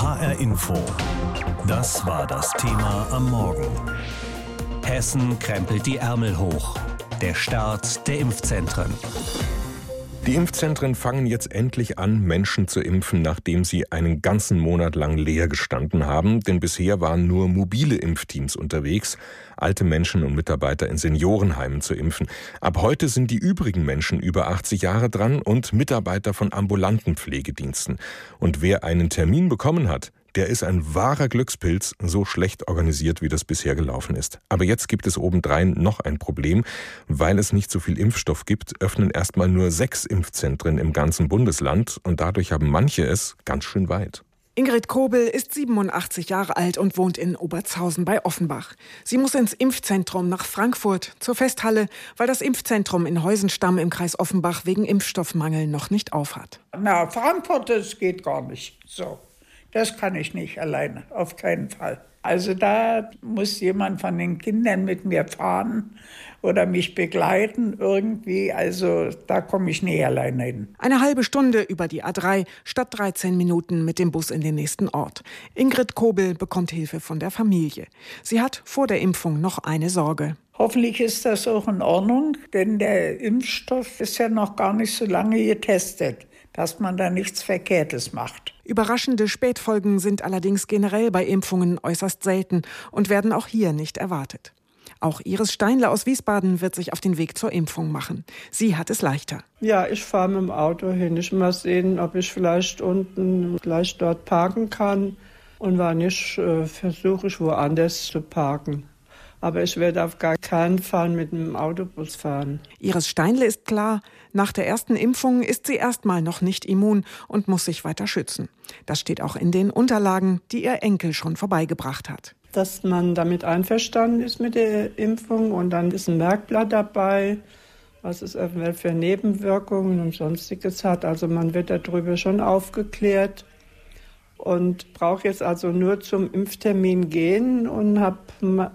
HR Info. Das war das Thema am Morgen. Hessen krempelt die Ärmel hoch. Der Start der Impfzentren. Die Impfzentren fangen jetzt endlich an, Menschen zu impfen, nachdem sie einen ganzen Monat lang leer gestanden haben. Denn bisher waren nur mobile Impfteams unterwegs, alte Menschen und Mitarbeiter in Seniorenheimen zu impfen. Ab heute sind die übrigen Menschen über 80 Jahre dran und Mitarbeiter von ambulanten Pflegediensten. Und wer einen Termin bekommen hat, der ist ein wahrer Glückspilz, so schlecht organisiert, wie das bisher gelaufen ist. Aber jetzt gibt es obendrein noch ein Problem. Weil es nicht so viel Impfstoff gibt, öffnen erstmal nur sechs Impfzentren im ganzen Bundesland und dadurch haben manche es ganz schön weit. Ingrid Kobel ist 87 Jahre alt und wohnt in Obertshausen bei Offenbach. Sie muss ins Impfzentrum nach Frankfurt zur Festhalle, weil das Impfzentrum in Heusenstamm im Kreis Offenbach wegen Impfstoffmangel noch nicht aufhat. Na, Frankfurt, das geht gar nicht. So. Das kann ich nicht alleine, auf keinen Fall. Also da muss jemand von den Kindern mit mir fahren oder mich begleiten irgendwie. Also da komme ich nie alleine hin. Eine halbe Stunde über die A3 statt 13 Minuten mit dem Bus in den nächsten Ort. Ingrid Kobel bekommt Hilfe von der Familie. Sie hat vor der Impfung noch eine Sorge. Hoffentlich ist das auch in Ordnung, denn der Impfstoff ist ja noch gar nicht so lange getestet dass man da nichts Verkehrtes macht. Überraschende Spätfolgen sind allerdings generell bei Impfungen äußerst selten und werden auch hier nicht erwartet. Auch Iris Steinle aus Wiesbaden wird sich auf den Weg zur Impfung machen. Sie hat es leichter. Ja, ich fahre mit dem Auto hin. Ich muss sehen, ob ich vielleicht unten gleich dort parken kann. Und wenn nicht, äh, versuche ich woanders zu parken aber ich werde auf gar keinen Fall mit dem Autobus fahren. Iris Steinle ist klar, nach der ersten Impfung ist sie erstmal noch nicht immun und muss sich weiter schützen. Das steht auch in den Unterlagen, die ihr Enkel schon vorbeigebracht hat. Dass man damit einverstanden ist mit der Impfung und dann ist ein Merkblatt dabei, was es eventuell für Nebenwirkungen und sonstiges hat. Also man wird darüber schon aufgeklärt und brauche jetzt also nur zum Impftermin gehen und habe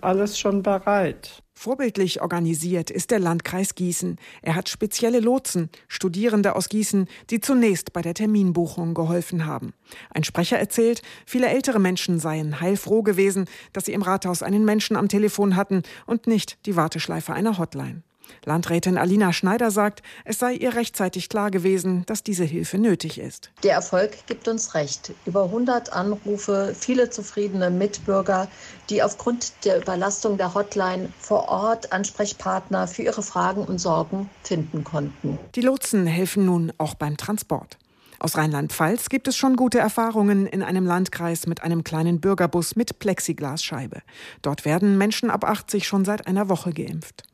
alles schon bereit. Vorbildlich organisiert ist der Landkreis Gießen. Er hat spezielle Lotsen, Studierende aus Gießen, die zunächst bei der Terminbuchung geholfen haben. Ein Sprecher erzählt, viele ältere Menschen seien heilfroh gewesen, dass sie im Rathaus einen Menschen am Telefon hatten und nicht die Warteschleife einer Hotline. Landrätin Alina Schneider sagt, es sei ihr rechtzeitig klar gewesen, dass diese Hilfe nötig ist. Der Erfolg gibt uns recht. Über 100 Anrufe, viele zufriedene Mitbürger, die aufgrund der Überlastung der Hotline vor Ort Ansprechpartner für ihre Fragen und Sorgen finden konnten. Die Lotsen helfen nun auch beim Transport. Aus Rheinland-Pfalz gibt es schon gute Erfahrungen in einem Landkreis mit einem kleinen Bürgerbus mit Plexiglasscheibe. Dort werden Menschen ab 80 schon seit einer Woche geimpft.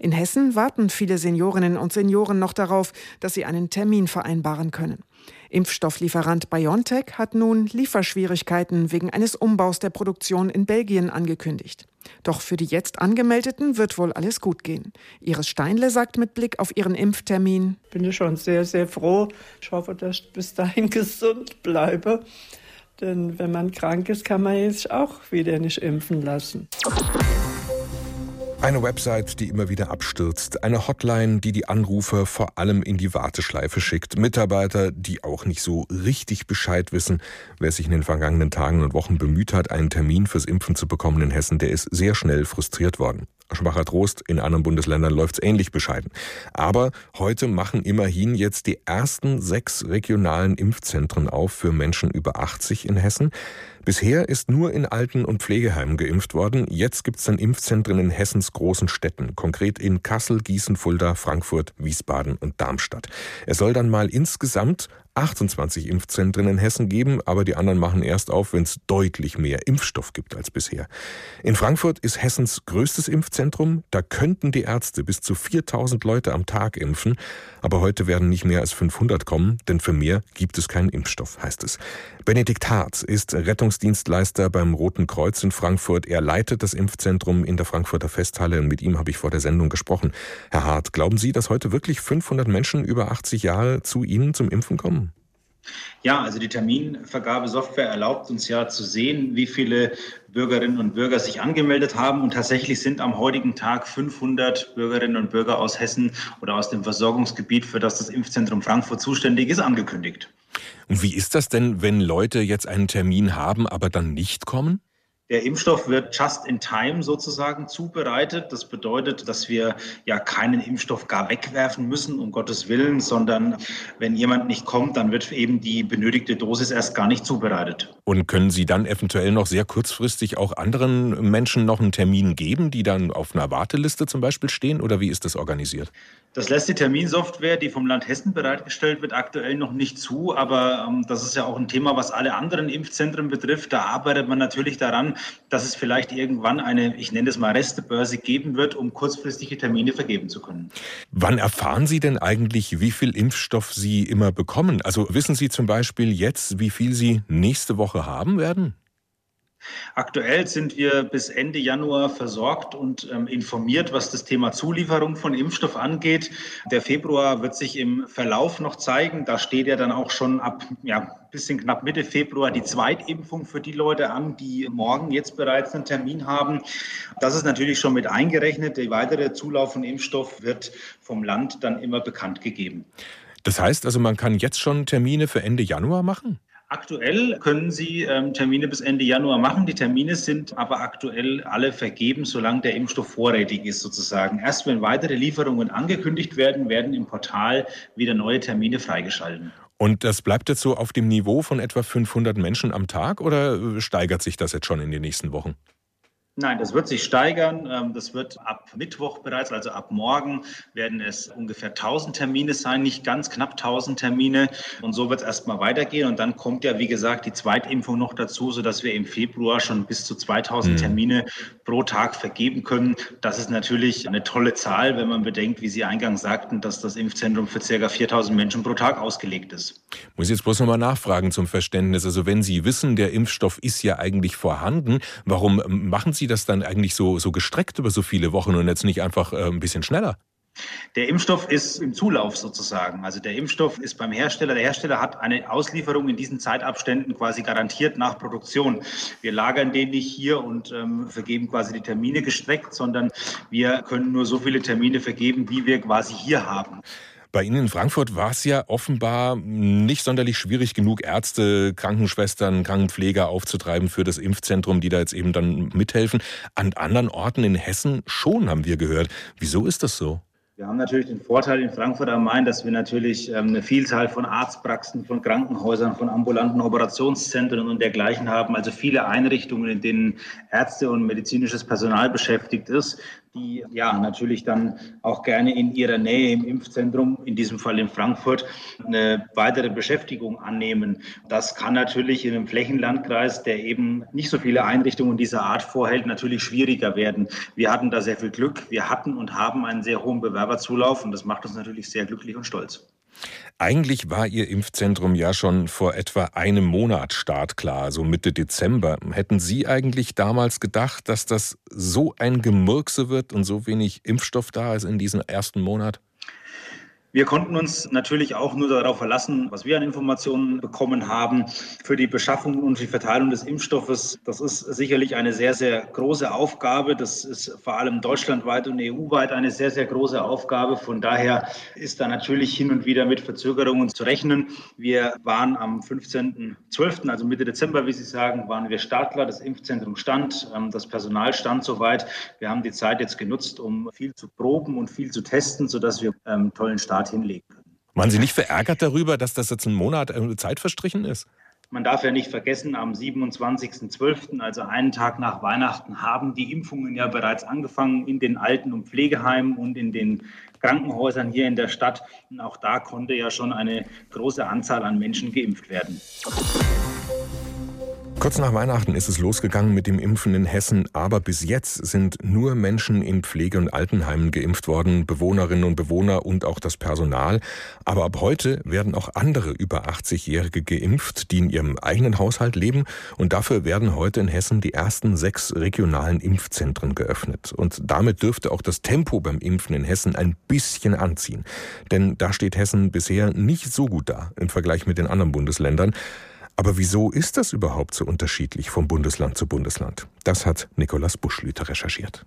In Hessen warten viele Seniorinnen und Senioren noch darauf, dass sie einen Termin vereinbaren können. Impfstofflieferant BioNTech hat nun Lieferschwierigkeiten wegen eines Umbaus der Produktion in Belgien angekündigt. Doch für die jetzt angemeldeten wird wohl alles gut gehen. Iris Steinle sagt mit Blick auf ihren Impftermin: Bin ich schon sehr, sehr froh. Ich hoffe, dass ich bis dahin gesund bleibe. Denn wenn man krank ist, kann man sich auch wieder nicht impfen lassen. Eine Website, die immer wieder abstürzt. Eine Hotline, die die Anrufer vor allem in die Warteschleife schickt. Mitarbeiter, die auch nicht so richtig Bescheid wissen. Wer sich in den vergangenen Tagen und Wochen bemüht hat, einen Termin fürs Impfen zu bekommen in Hessen, der ist sehr schnell frustriert worden. Schwacher Trost, in anderen Bundesländern läuft's ähnlich bescheiden. Aber heute machen immerhin jetzt die ersten sechs regionalen Impfzentren auf für Menschen über 80 in Hessen. Bisher ist nur in Alten- und Pflegeheimen geimpft worden. Jetzt gibt's dann Impfzentren in Hessens großen Städten, konkret in Kassel, Gießen, Fulda, Frankfurt, Wiesbaden und Darmstadt. Es soll dann mal insgesamt 28 Impfzentren in Hessen geben, aber die anderen machen erst auf, wenn es deutlich mehr Impfstoff gibt als bisher. In Frankfurt ist Hessens größtes Impfzentrum. Da könnten die Ärzte bis zu 4000 Leute am Tag impfen, aber heute werden nicht mehr als 500 kommen, denn für mehr gibt es keinen Impfstoff, heißt es. Benedikt Harz ist Rettungsdienstleister beim Roten Kreuz in Frankfurt. Er leitet das Impfzentrum in der Frankfurter Festhalle und mit ihm habe ich vor der Sendung gesprochen. Herr Hart, glauben Sie, dass heute wirklich 500 Menschen über 80 Jahre zu Ihnen zum Impfen kommen? Ja, also die Terminvergabesoftware erlaubt uns ja zu sehen, wie viele Bürgerinnen und Bürger sich angemeldet haben. Und tatsächlich sind am heutigen Tag 500 Bürgerinnen und Bürger aus Hessen oder aus dem Versorgungsgebiet, für das das Impfzentrum Frankfurt zuständig ist, angekündigt. Und wie ist das denn, wenn Leute jetzt einen Termin haben, aber dann nicht kommen? Der Impfstoff wird just in time sozusagen zubereitet. Das bedeutet, dass wir ja keinen Impfstoff gar wegwerfen müssen, um Gottes Willen, sondern wenn jemand nicht kommt, dann wird eben die benötigte Dosis erst gar nicht zubereitet. Und können Sie dann eventuell noch sehr kurzfristig auch anderen Menschen noch einen Termin geben, die dann auf einer Warteliste zum Beispiel stehen? Oder wie ist das organisiert? Das lässt die Terminsoftware, die vom Land Hessen bereitgestellt wird, aktuell noch nicht zu. Aber ähm, das ist ja auch ein Thema, was alle anderen Impfzentren betrifft. Da arbeitet man natürlich daran, dass es vielleicht irgendwann eine, ich nenne es mal Restebörse geben wird, um kurzfristige Termine vergeben zu können. Wann erfahren Sie denn eigentlich, wie viel Impfstoff Sie immer bekommen? Also wissen Sie zum Beispiel jetzt, wie viel Sie nächste Woche haben werden? Aktuell sind wir bis Ende Januar versorgt und ähm, informiert, was das Thema Zulieferung von Impfstoff angeht. Der Februar wird sich im Verlauf noch zeigen. Da steht ja dann auch schon ab ja, bisschen knapp Mitte Februar die Zweitimpfung für die Leute an, die morgen jetzt bereits einen Termin haben. Das ist natürlich schon mit eingerechnet. Der weitere Zulauf von Impfstoff wird vom Land dann immer bekannt gegeben. Das heißt also, man kann jetzt schon Termine für Ende Januar machen? Aktuell können Sie ähm, Termine bis Ende Januar machen. Die Termine sind aber aktuell alle vergeben, solange der Impfstoff vorrätig ist sozusagen. Erst wenn weitere Lieferungen angekündigt werden, werden im Portal wieder neue Termine freigeschalten. Und das bleibt jetzt so auf dem Niveau von etwa 500 Menschen am Tag oder äh, steigert sich das jetzt schon in den nächsten Wochen? Nein, das wird sich steigern. Ähm, das wird ab Mittwoch bereits, also ab morgen, werden es ungefähr 1000 Termine sein, nicht ganz knapp 1000 Termine. Und so wird es erstmal weitergehen. Und dann kommt ja, wie gesagt, die Zweitimpfung noch dazu, sodass wir im Februar schon bis zu 2000 mhm. Termine pro Tag vergeben können. Das ist natürlich eine tolle Zahl, wenn man bedenkt, wie Sie eingangs sagten, dass das Impfzentrum für ca. 4000 Menschen pro Tag ausgelegt ist. Muss ich jetzt bloß nochmal nachfragen zum Verständnis. Also wenn Sie wissen, der Impfstoff ist ja eigentlich vorhanden, warum machen Sie das dann eigentlich so, so gestreckt über so viele Wochen und jetzt nicht einfach äh, ein bisschen schneller? Der Impfstoff ist im Zulauf sozusagen. Also der Impfstoff ist beim Hersteller. Der Hersteller hat eine Auslieferung in diesen Zeitabständen quasi garantiert nach Produktion. Wir lagern den nicht hier und ähm, vergeben quasi die Termine gestreckt, sondern wir können nur so viele Termine vergeben, wie wir quasi hier haben. Bei Ihnen in Frankfurt war es ja offenbar nicht sonderlich schwierig genug, Ärzte, Krankenschwestern, Krankenpfleger aufzutreiben für das Impfzentrum, die da jetzt eben dann mithelfen. An anderen Orten in Hessen schon, haben wir gehört. Wieso ist das so? Wir haben natürlich den Vorteil in Frankfurt am Main, dass wir natürlich ähm, eine Vielzahl von Arztpraxen, von Krankenhäusern, von ambulanten Operationszentren und dergleichen haben. Also viele Einrichtungen, in denen Ärzte und medizinisches Personal beschäftigt ist die ja natürlich dann auch gerne in ihrer Nähe im Impfzentrum, in diesem Fall in Frankfurt, eine weitere Beschäftigung annehmen. Das kann natürlich in einem Flächenlandkreis, der eben nicht so viele Einrichtungen dieser Art vorhält, natürlich schwieriger werden. Wir hatten da sehr viel Glück. Wir hatten und haben einen sehr hohen Bewerberzulauf und das macht uns natürlich sehr glücklich und stolz. Eigentlich war Ihr Impfzentrum ja schon vor etwa einem Monat startklar, so Mitte Dezember. Hätten Sie eigentlich damals gedacht, dass das so ein Gemurkse wird und so wenig Impfstoff da ist in diesem ersten Monat? Wir konnten uns natürlich auch nur darauf verlassen, was wir an Informationen bekommen haben für die Beschaffung und die Verteilung des Impfstoffes. Das ist sicherlich eine sehr, sehr große Aufgabe. Das ist vor allem deutschlandweit und EU-weit eine sehr, sehr große Aufgabe. Von daher ist da natürlich hin und wieder mit Verzögerungen zu rechnen. Wir waren am 15.12., also Mitte Dezember, wie Sie sagen, waren wir startklar. Das Impfzentrum stand, ähm, das Personal stand soweit. Wir haben die Zeit jetzt genutzt, um viel zu proben und viel zu testen, sodass wir einen ähm, tollen Start Start hinlegen können. Waren Sie nicht verärgert darüber, dass das jetzt ein Monat äh, Zeit verstrichen ist? Man darf ja nicht vergessen, am 27.12., also einen Tag nach Weihnachten, haben die Impfungen ja bereits angefangen in den Alten- und Pflegeheimen und in den Krankenhäusern hier in der Stadt. Und auch da konnte ja schon eine große Anzahl an Menschen geimpft werden. Kurz nach Weihnachten ist es losgegangen mit dem Impfen in Hessen, aber bis jetzt sind nur Menschen in Pflege- und Altenheimen geimpft worden, Bewohnerinnen und Bewohner und auch das Personal. Aber ab heute werden auch andere über 80-Jährige geimpft, die in ihrem eigenen Haushalt leben. Und dafür werden heute in Hessen die ersten sechs regionalen Impfzentren geöffnet. Und damit dürfte auch das Tempo beim Impfen in Hessen ein bisschen anziehen. Denn da steht Hessen bisher nicht so gut da im Vergleich mit den anderen Bundesländern. Aber wieso ist das überhaupt so unterschiedlich vom Bundesland zu Bundesland? Das hat Nikolaus Buschlüter recherchiert.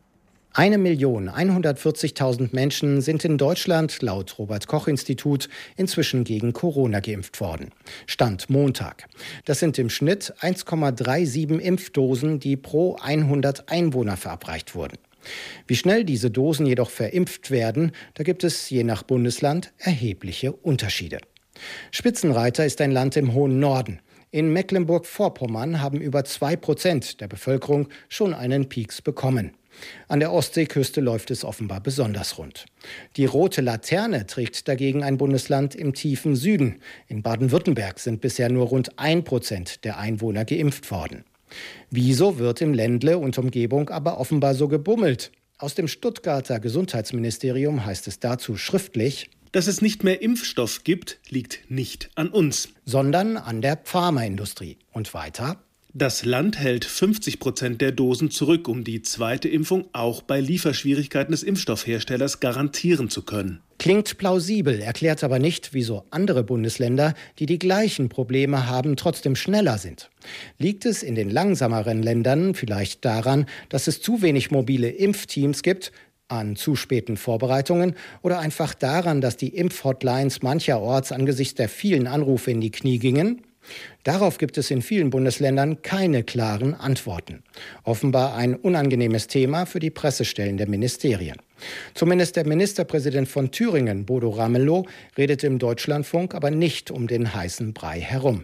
Eine Million 140.000 Menschen sind in Deutschland laut Robert Koch Institut inzwischen gegen Corona geimpft worden. Stand Montag. Das sind im Schnitt 1,37 Impfdosen, die pro 100 Einwohner verabreicht wurden. Wie schnell diese Dosen jedoch verimpft werden, da gibt es je nach Bundesland erhebliche Unterschiede. Spitzenreiter ist ein Land im hohen Norden. In Mecklenburg-Vorpommern haben über zwei Prozent der Bevölkerung schon einen Pieks bekommen. An der Ostseeküste läuft es offenbar besonders rund. Die rote Laterne trägt dagegen ein Bundesland im tiefen Süden. In Baden-Württemberg sind bisher nur rund ein Prozent der Einwohner geimpft worden. Wieso wird im Ländle und Umgebung aber offenbar so gebummelt? Aus dem Stuttgarter Gesundheitsministerium heißt es dazu schriftlich, dass es nicht mehr Impfstoff gibt, liegt nicht an uns, sondern an der Pharmaindustrie. Und weiter? Das Land hält 50 Prozent der Dosen zurück, um die zweite Impfung auch bei Lieferschwierigkeiten des Impfstoffherstellers garantieren zu können. Klingt plausibel, erklärt aber nicht, wieso andere Bundesländer, die die gleichen Probleme haben, trotzdem schneller sind. Liegt es in den langsameren Ländern vielleicht daran, dass es zu wenig mobile Impfteams gibt, an zu späten Vorbereitungen oder einfach daran, dass die Impfhotlines mancherorts angesichts der vielen Anrufe in die Knie gingen? Darauf gibt es in vielen Bundesländern keine klaren Antworten. Offenbar ein unangenehmes Thema für die Pressestellen der Ministerien. Zumindest der Ministerpräsident von Thüringen, Bodo Ramelow, redet im Deutschlandfunk aber nicht um den heißen Brei herum.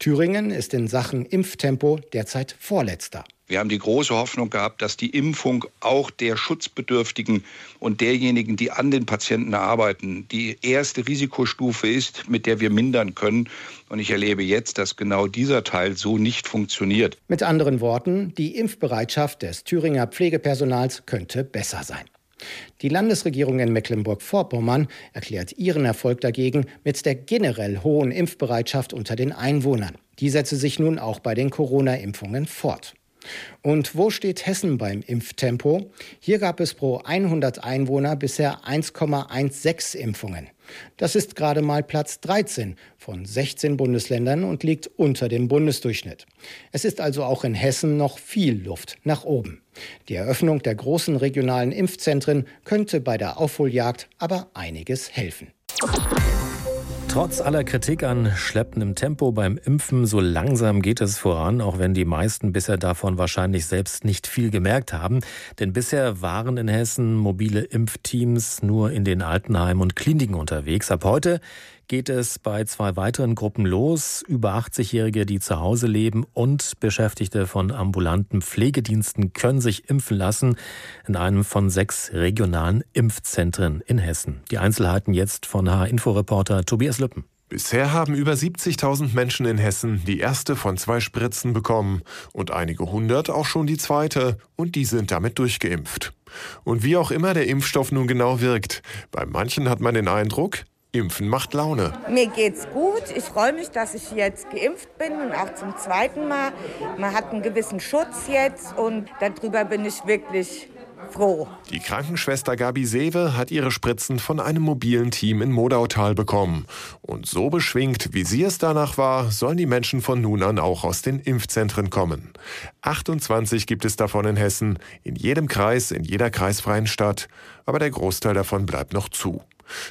Thüringen ist in Sachen Impftempo derzeit Vorletzter. Wir haben die große Hoffnung gehabt, dass die Impfung auch der Schutzbedürftigen und derjenigen, die an den Patienten arbeiten, die erste Risikostufe ist, mit der wir mindern können. Und ich erlebe jetzt, dass genau dieser Teil so nicht funktioniert. Mit anderen Worten, die Impfbereitschaft des Thüringer Pflegepersonals könnte besser sein. Die Landesregierung in Mecklenburg-Vorpommern erklärt ihren Erfolg dagegen mit der generell hohen Impfbereitschaft unter den Einwohnern. Die setze sich nun auch bei den Corona-Impfungen fort. Und wo steht Hessen beim Impftempo? Hier gab es pro 100 Einwohner bisher 1,16 Impfungen. Das ist gerade mal Platz 13 von 16 Bundesländern und liegt unter dem Bundesdurchschnitt. Es ist also auch in Hessen noch viel Luft nach oben. Die Eröffnung der großen regionalen Impfzentren könnte bei der Aufholjagd aber einiges helfen. Trotz aller Kritik an schleppendem Tempo beim Impfen, so langsam geht es voran, auch wenn die meisten bisher davon wahrscheinlich selbst nicht viel gemerkt haben. Denn bisher waren in Hessen mobile Impfteams nur in den Altenheimen und Kliniken unterwegs. Ab heute geht es bei zwei weiteren Gruppen los. Über 80-Jährige, die zu Hause leben und Beschäftigte von ambulanten Pflegediensten können sich impfen lassen in einem von sechs regionalen Impfzentren in Hessen. Die Einzelheiten jetzt von H-Info-Reporter Tobias Lüppen. Bisher haben über 70.000 Menschen in Hessen die erste von zwei Spritzen bekommen und einige hundert auch schon die zweite und die sind damit durchgeimpft. Und wie auch immer der Impfstoff nun genau wirkt, bei manchen hat man den Eindruck, Impfen macht Laune. Mir geht's gut. Ich freue mich, dass ich jetzt geimpft bin und auch zum zweiten Mal. Man hat einen gewissen Schutz jetzt und darüber bin ich wirklich froh. Die Krankenschwester Gabi Sewe hat ihre Spritzen von einem mobilen Team in Modautal bekommen. Und so beschwingt, wie sie es danach war, sollen die Menschen von nun an auch aus den Impfzentren kommen. 28 gibt es davon in Hessen, in jedem Kreis, in jeder kreisfreien Stadt. Aber der Großteil davon bleibt noch zu.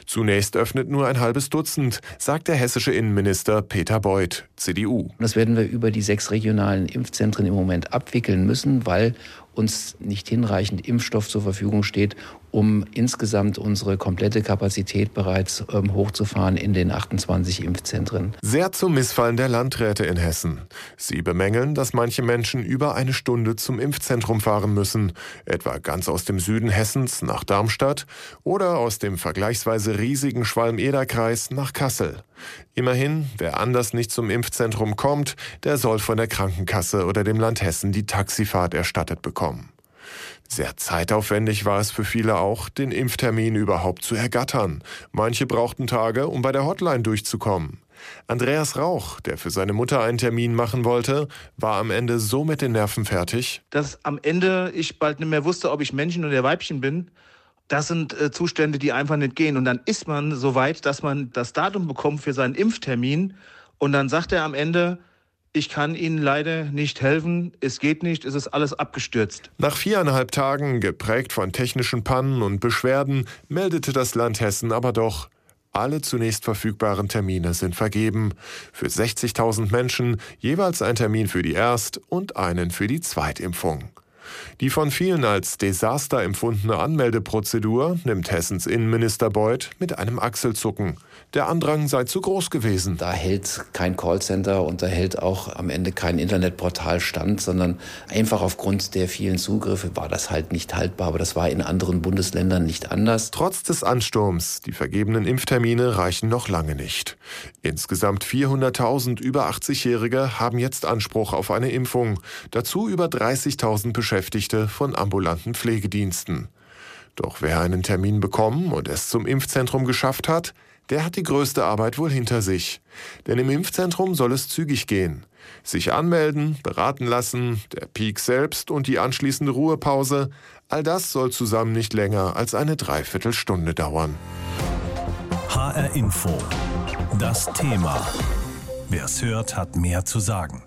Zunächst öffnet nur ein halbes Dutzend, sagt der hessische Innenminister Peter Beuth, CDU. Das werden wir über die sechs regionalen Impfzentren im Moment abwickeln müssen, weil uns nicht hinreichend Impfstoff zur Verfügung steht, um insgesamt unsere komplette Kapazität bereits ähm, hochzufahren in den 28 Impfzentren. Sehr zum Missfallen der Landräte in Hessen. Sie bemängeln, dass manche Menschen über eine Stunde zum Impfzentrum fahren müssen, etwa ganz aus dem Süden Hessens nach Darmstadt oder aus dem vergleichsweise riesigen Schwalm-Eder-Kreis nach Kassel. Immerhin, wer anders nicht zum Impfzentrum kommt, der soll von der Krankenkasse oder dem Land Hessen die Taxifahrt erstattet bekommen. Sehr zeitaufwendig war es für viele auch, den Impftermin überhaupt zu ergattern. Manche brauchten Tage, um bei der Hotline durchzukommen. Andreas Rauch, der für seine Mutter einen Termin machen wollte, war am Ende so mit den Nerven fertig, dass am Ende ich bald nicht mehr wusste, ob ich Männchen oder Weibchen bin. Das sind äh, Zustände, die einfach nicht gehen. Und dann ist man so weit, dass man das Datum bekommt für seinen Impftermin. Und dann sagt er am Ende, ich kann Ihnen leider nicht helfen, es geht nicht, es ist alles abgestürzt. Nach viereinhalb Tagen, geprägt von technischen Pannen und Beschwerden, meldete das Land Hessen aber doch, alle zunächst verfügbaren Termine sind vergeben. Für 60.000 Menschen jeweils ein Termin für die Erst- und einen für die Zweitimpfung. Die von vielen als Desaster empfundene Anmeldeprozedur nimmt Hessens Innenminister Beuth mit einem Achselzucken. Der Andrang sei zu groß gewesen. Da hält kein Callcenter und da hält auch am Ende kein Internetportal stand, sondern einfach aufgrund der vielen Zugriffe war das halt nicht haltbar. Aber das war in anderen Bundesländern nicht anders. Trotz des Ansturms, die vergebenen Impftermine reichen noch lange nicht. Insgesamt 400.000 über 80-Jährige haben jetzt Anspruch auf eine Impfung. Dazu über 30.000 Beschäftigte von ambulanten Pflegediensten. Doch wer einen Termin bekommen und es zum Impfzentrum geschafft hat, der hat die größte Arbeit wohl hinter sich. Denn im Impfzentrum soll es zügig gehen. Sich anmelden, beraten lassen, der Peak selbst und die anschließende Ruhepause, all das soll zusammen nicht länger als eine Dreiviertelstunde dauern. HR Info. Das Thema. Wer es hört, hat mehr zu sagen.